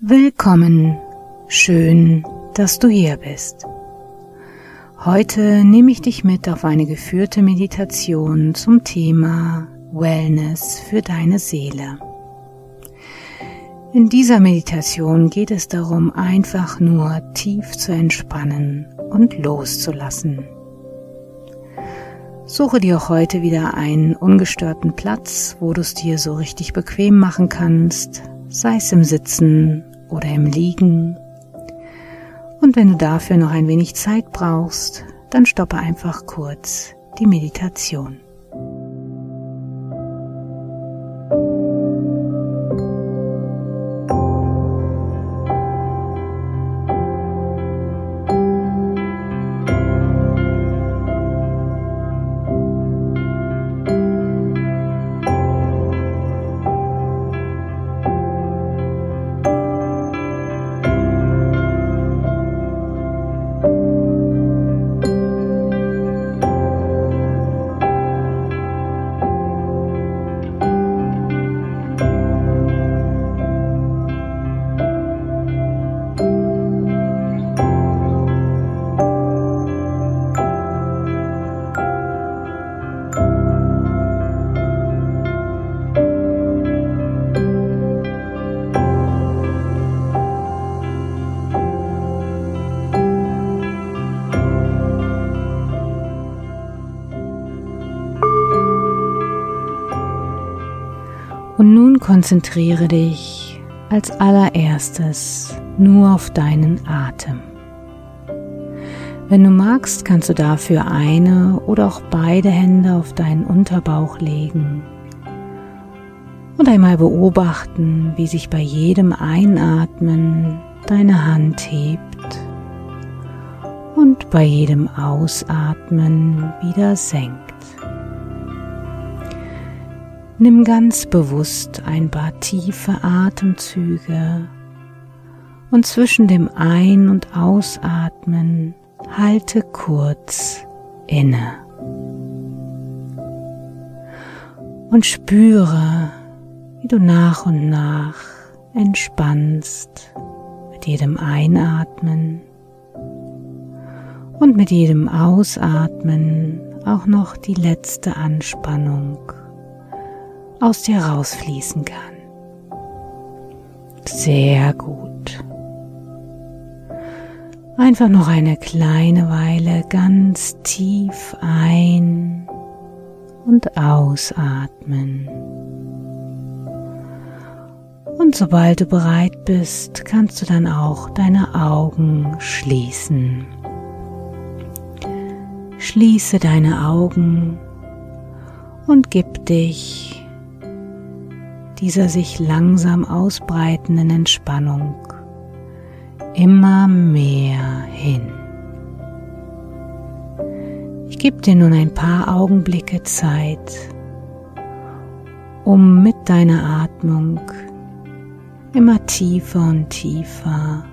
Willkommen, schön, dass du hier bist. Heute nehme ich dich mit auf eine geführte Meditation zum Thema Wellness für deine Seele. In dieser Meditation geht es darum, einfach nur tief zu entspannen und loszulassen. Suche dir auch heute wieder einen ungestörten Platz, wo du es dir so richtig bequem machen kannst, sei es im Sitzen oder im Liegen. Und wenn du dafür noch ein wenig Zeit brauchst, dann stoppe einfach kurz die Meditation. Konzentriere dich als allererstes nur auf deinen Atem. Wenn du magst, kannst du dafür eine oder auch beide Hände auf deinen Unterbauch legen und einmal beobachten, wie sich bei jedem Einatmen deine Hand hebt und bei jedem Ausatmen wieder senkt. Nimm ganz bewusst ein paar tiefe Atemzüge und zwischen dem Ein- und Ausatmen halte kurz inne. Und spüre, wie du nach und nach entspannst mit jedem Einatmen und mit jedem Ausatmen auch noch die letzte Anspannung aus dir rausfließen kann. Sehr gut. Einfach noch eine kleine Weile ganz tief ein und ausatmen. Und sobald du bereit bist, kannst du dann auch deine Augen schließen. Schließe deine Augen und gib dich dieser sich langsam ausbreitenden Entspannung immer mehr hin. Ich gebe dir nun ein paar Augenblicke Zeit, um mit deiner Atmung immer tiefer und tiefer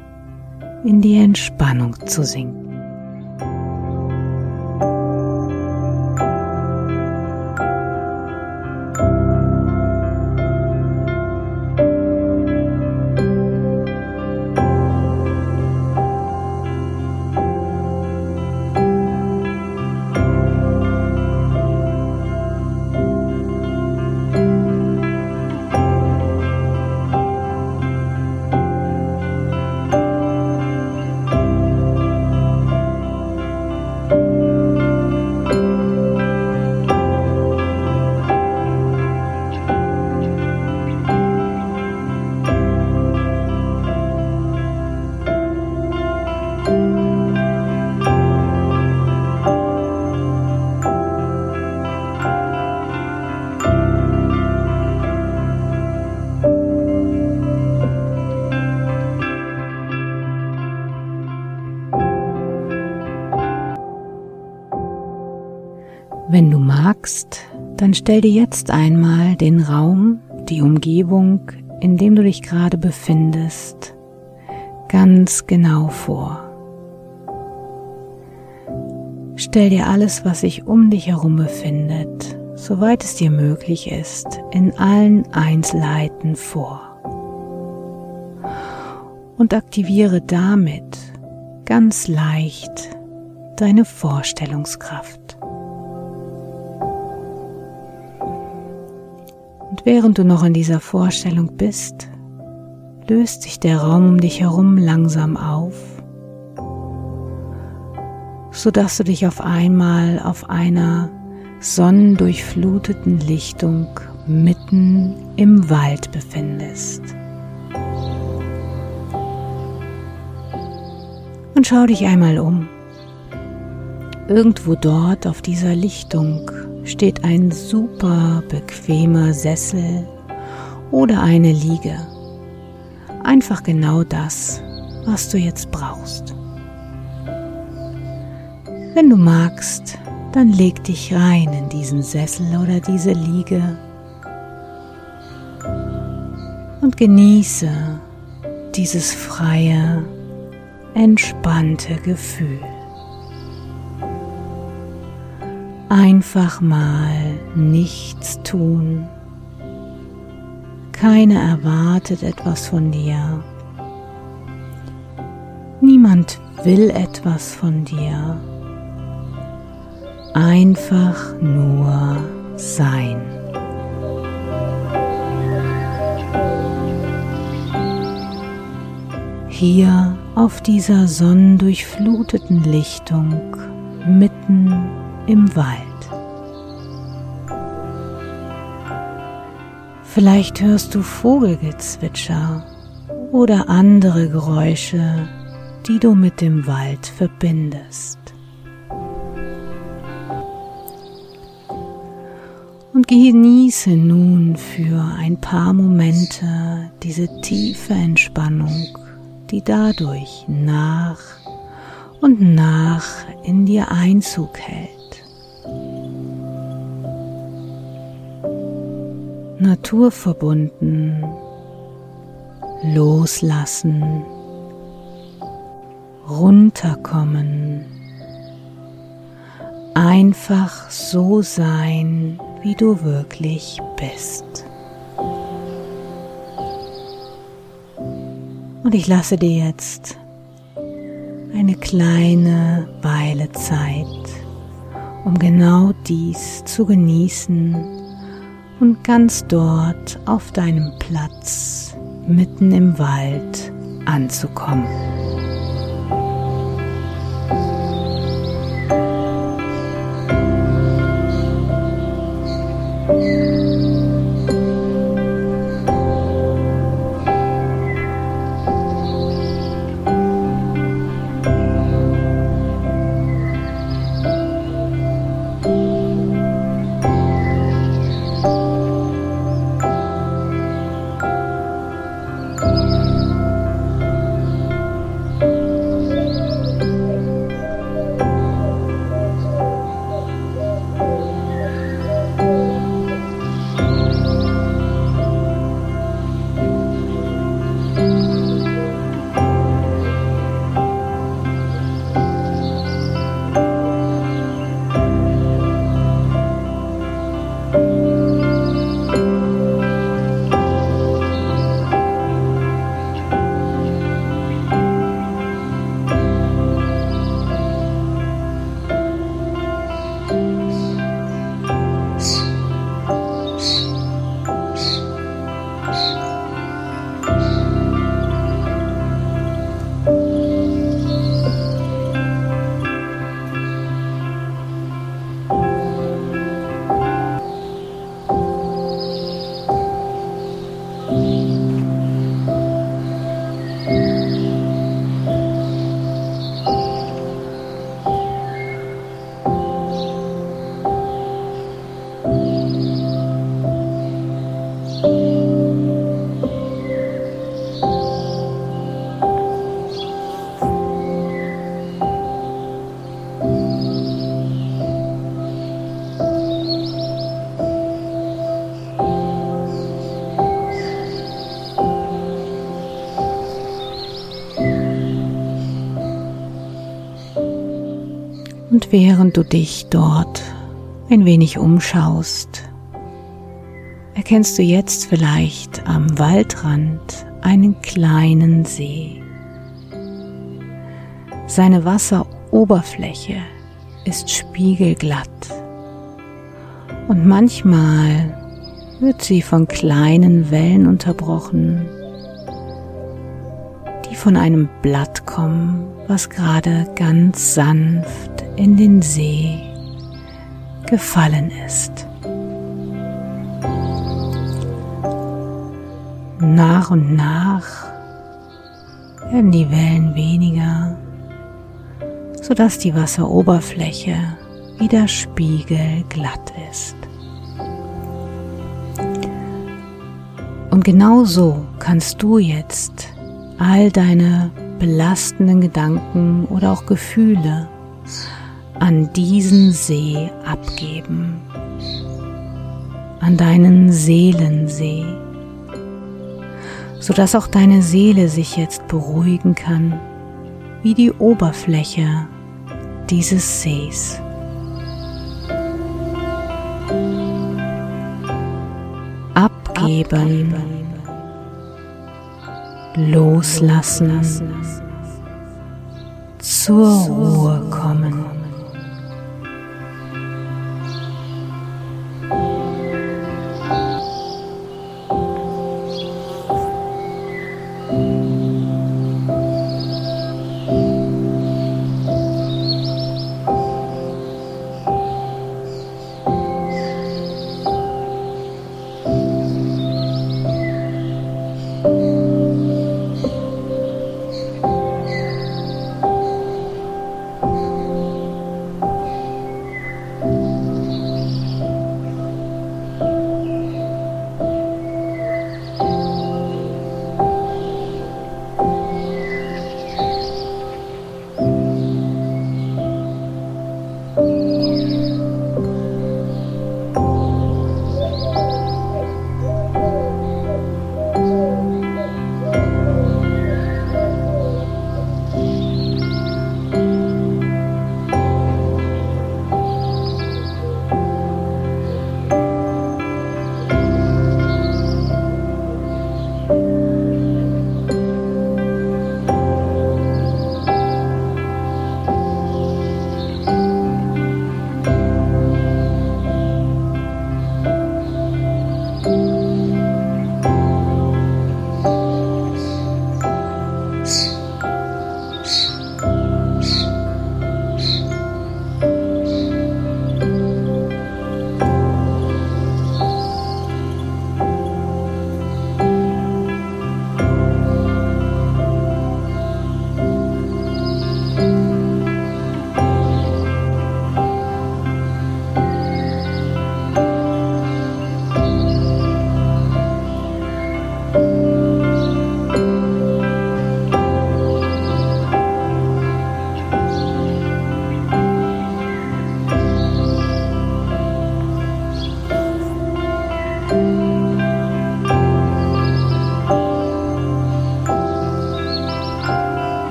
in die Entspannung zu sinken. Wenn du magst, dann stell dir jetzt einmal den Raum, die Umgebung, in dem du dich gerade befindest, ganz genau vor. Stell dir alles, was sich um dich herum befindet, soweit es dir möglich ist, in allen Einzelheiten vor. Und aktiviere damit ganz leicht deine Vorstellungskraft. Während du noch in dieser Vorstellung bist, löst sich der Raum um dich herum langsam auf, so dass du dich auf einmal auf einer sonnendurchfluteten Lichtung mitten im Wald befindest. Und schau dich einmal um. Irgendwo dort auf dieser Lichtung steht ein super bequemer Sessel oder eine Liege. Einfach genau das, was du jetzt brauchst. Wenn du magst, dann leg dich rein in diesen Sessel oder diese Liege und genieße dieses freie, entspannte Gefühl. Einfach mal nichts tun. Keiner erwartet etwas von dir. Niemand will etwas von dir. Einfach nur sein. Hier auf dieser sonnendurchfluteten Lichtung mitten im Wald. Vielleicht hörst du Vogelgezwitscher oder andere Geräusche, die du mit dem Wald verbindest. Und genieße nun für ein paar Momente diese tiefe Entspannung, die dadurch nach und nach in dir Einzug hält. Naturverbunden, loslassen, runterkommen, einfach so sein, wie du wirklich bist. Und ich lasse dir jetzt eine kleine Weile Zeit, um genau dies zu genießen und ganz dort auf deinem Platz mitten im Wald anzukommen. Während du dich dort ein wenig umschaust, erkennst du jetzt vielleicht am Waldrand einen kleinen See. Seine Wasseroberfläche ist spiegelglatt und manchmal wird sie von kleinen Wellen unterbrochen, die von einem Blatt kommen, was gerade ganz sanft in den See gefallen ist. Nach und nach werden die Wellen weniger, sodass die Wasseroberfläche wieder spiegelglatt ist. Und genau so kannst du jetzt all deine belastenden Gedanken oder auch Gefühle an diesen See abgeben, an deinen Seelensee sodass auch deine Seele sich jetzt beruhigen kann, wie die Oberfläche dieses Sees. Abgeben, loslassen, zur Ruhe kommen.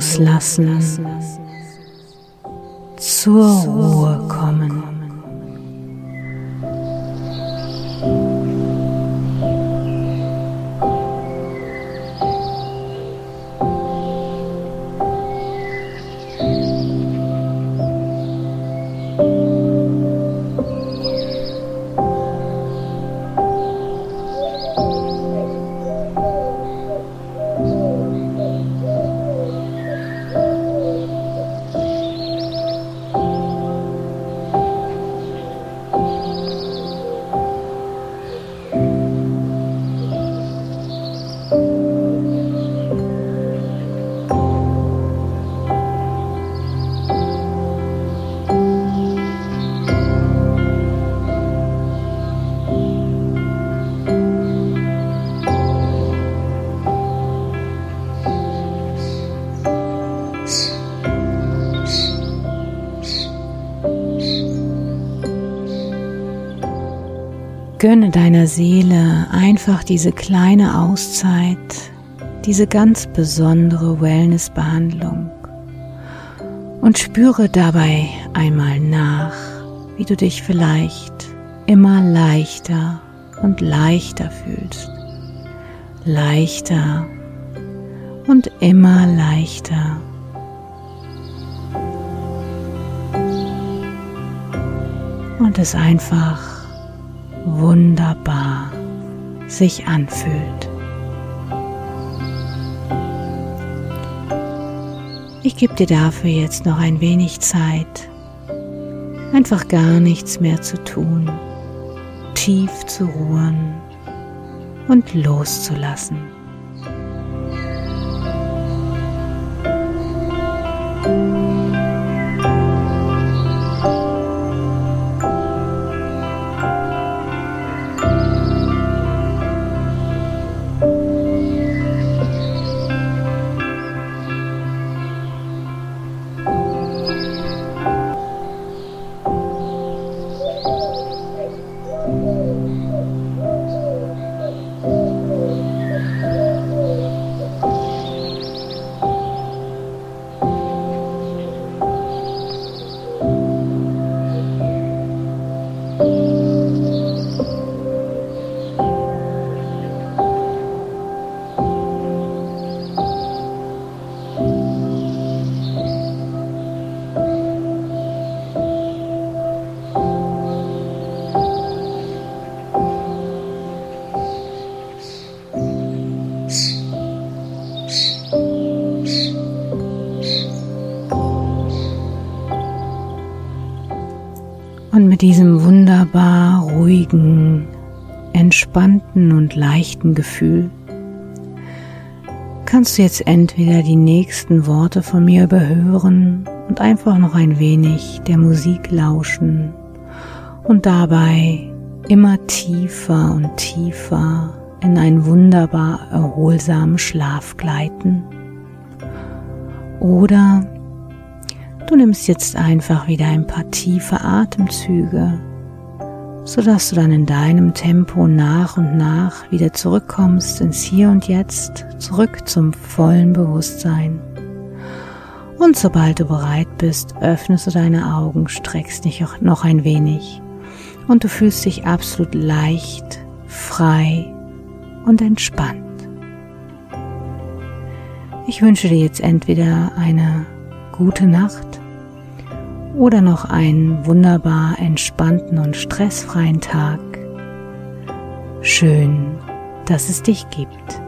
Loslassen, zur Ruhe kommen. Gönne deiner Seele einfach diese kleine Auszeit, diese ganz besondere Wellnessbehandlung und spüre dabei einmal nach, wie du dich vielleicht immer leichter und leichter fühlst. Leichter und immer leichter. Und es einfach wunderbar sich anfühlt. Ich gebe dir dafür jetzt noch ein wenig Zeit, einfach gar nichts mehr zu tun, tief zu ruhen und loszulassen. Diesem wunderbar ruhigen, entspannten und leichten Gefühl kannst du jetzt entweder die nächsten Worte von mir überhören und einfach noch ein wenig der Musik lauschen und dabei immer tiefer und tiefer in einen wunderbar erholsamen Schlaf gleiten. Oder Du nimmst jetzt einfach wieder ein paar tiefe Atemzüge, sodass du dann in deinem Tempo nach und nach wieder zurückkommst ins Hier und Jetzt, zurück zum vollen Bewusstsein. Und sobald du bereit bist, öffnest du deine Augen, streckst dich noch ein wenig und du fühlst dich absolut leicht, frei und entspannt. Ich wünsche dir jetzt entweder eine gute Nacht oder noch einen wunderbar entspannten und stressfreien Tag. Schön, dass es dich gibt.